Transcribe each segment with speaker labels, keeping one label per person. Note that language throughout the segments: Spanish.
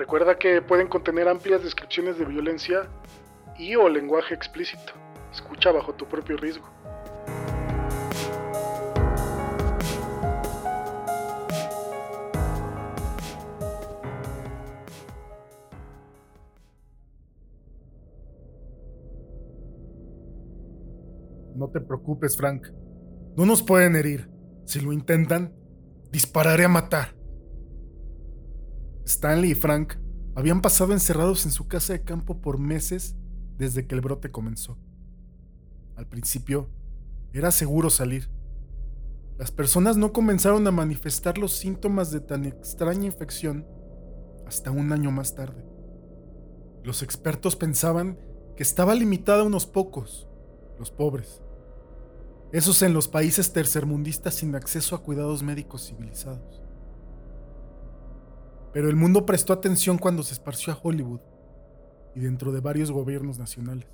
Speaker 1: Recuerda que pueden contener amplias descripciones de violencia y o lenguaje explícito. Escucha bajo tu propio riesgo.
Speaker 2: No te preocupes, Frank. No nos pueden herir. Si lo intentan, dispararé a matar. Stanley y Frank habían pasado encerrados en su casa de campo por meses desde que el brote comenzó. Al principio, era seguro salir. Las personas no comenzaron a manifestar los síntomas de tan extraña infección hasta un año más tarde. Los expertos pensaban que estaba limitada a unos pocos, los pobres. Esos en los países tercermundistas sin acceso a cuidados médicos civilizados. Pero el mundo prestó atención cuando se esparció a Hollywood y dentro de varios gobiernos nacionales.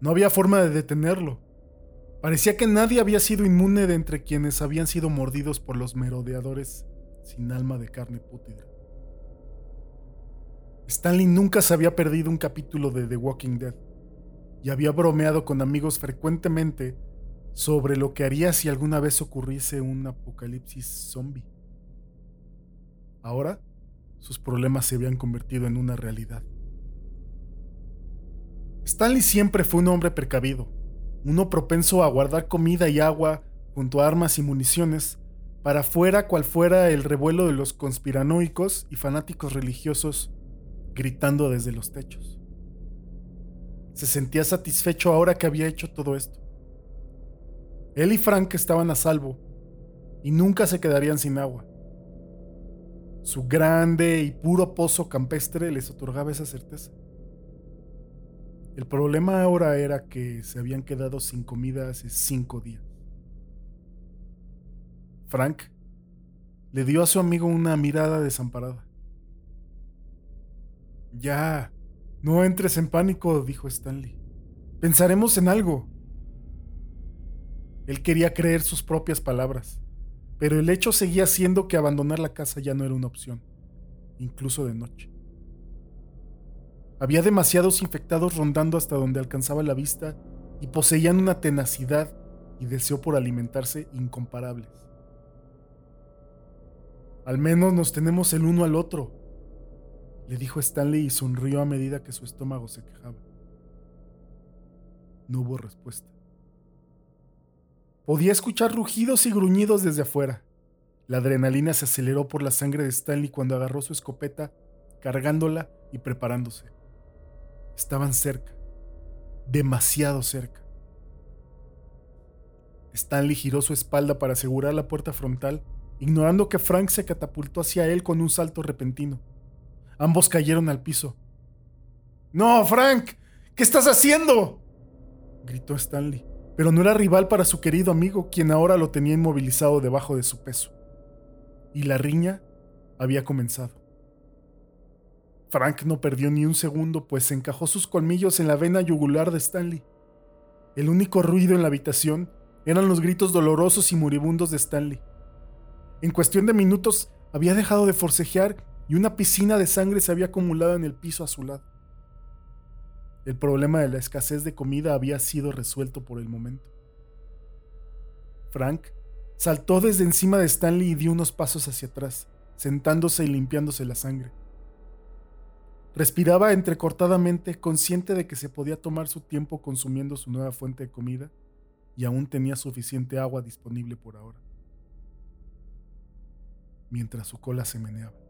Speaker 2: No había forma de detenerlo. Parecía que nadie había sido inmune de entre quienes habían sido mordidos por los merodeadores sin alma de carne pútrida. Stanley nunca se había perdido un capítulo de The Walking Dead y había bromeado con amigos frecuentemente sobre lo que haría si alguna vez ocurriese un apocalipsis zombie. Ahora, sus problemas se habían convertido en una realidad. Stanley siempre fue un hombre precavido, uno propenso a guardar comida y agua junto a armas y municiones para fuera cual fuera el revuelo de los conspiranoicos y fanáticos religiosos gritando desde los techos. Se sentía satisfecho ahora que había hecho todo esto. Él y Frank estaban a salvo y nunca se quedarían sin agua. Su grande y puro pozo campestre les otorgaba esa certeza. El problema ahora era que se habían quedado sin comida hace cinco días. Frank le dio a su amigo una mirada desamparada. Ya, no entres en pánico, dijo Stanley. Pensaremos en algo. Él quería creer sus propias palabras, pero el hecho seguía siendo que abandonar la casa ya no era una opción, incluso de noche. Había demasiados infectados rondando hasta donde alcanzaba la vista y poseían una tenacidad y deseo por alimentarse incomparables. Al menos nos tenemos el uno al otro, le dijo Stanley y sonrió a medida que su estómago se quejaba. No hubo respuesta. Podía escuchar rugidos y gruñidos desde afuera. La adrenalina se aceleró por la sangre de Stanley cuando agarró su escopeta, cargándola y preparándose. Estaban cerca, demasiado cerca. Stanley giró su espalda para asegurar la puerta frontal, ignorando que Frank se catapultó hacia él con un salto repentino. Ambos cayeron al piso. ¡No, Frank! ¿Qué estás haciendo? gritó Stanley, pero no era rival para su querido amigo, quien ahora lo tenía inmovilizado debajo de su peso. Y la riña había comenzado. Frank no perdió ni un segundo, pues encajó sus colmillos en la vena yugular de Stanley. El único ruido en la habitación eran los gritos dolorosos y moribundos de Stanley. En cuestión de minutos había dejado de forcejear y una piscina de sangre se había acumulado en el piso a su lado. El problema de la escasez de comida había sido resuelto por el momento. Frank saltó desde encima de Stanley y dio unos pasos hacia atrás, sentándose y limpiándose la sangre. Respiraba entrecortadamente, consciente de que se podía tomar su tiempo consumiendo su nueva fuente de comida y aún tenía suficiente agua disponible por ahora. Mientras su cola se meneaba.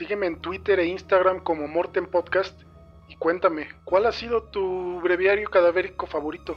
Speaker 1: Sígueme en Twitter e Instagram como Morten Podcast y cuéntame, ¿cuál ha sido tu breviario cadavérico favorito?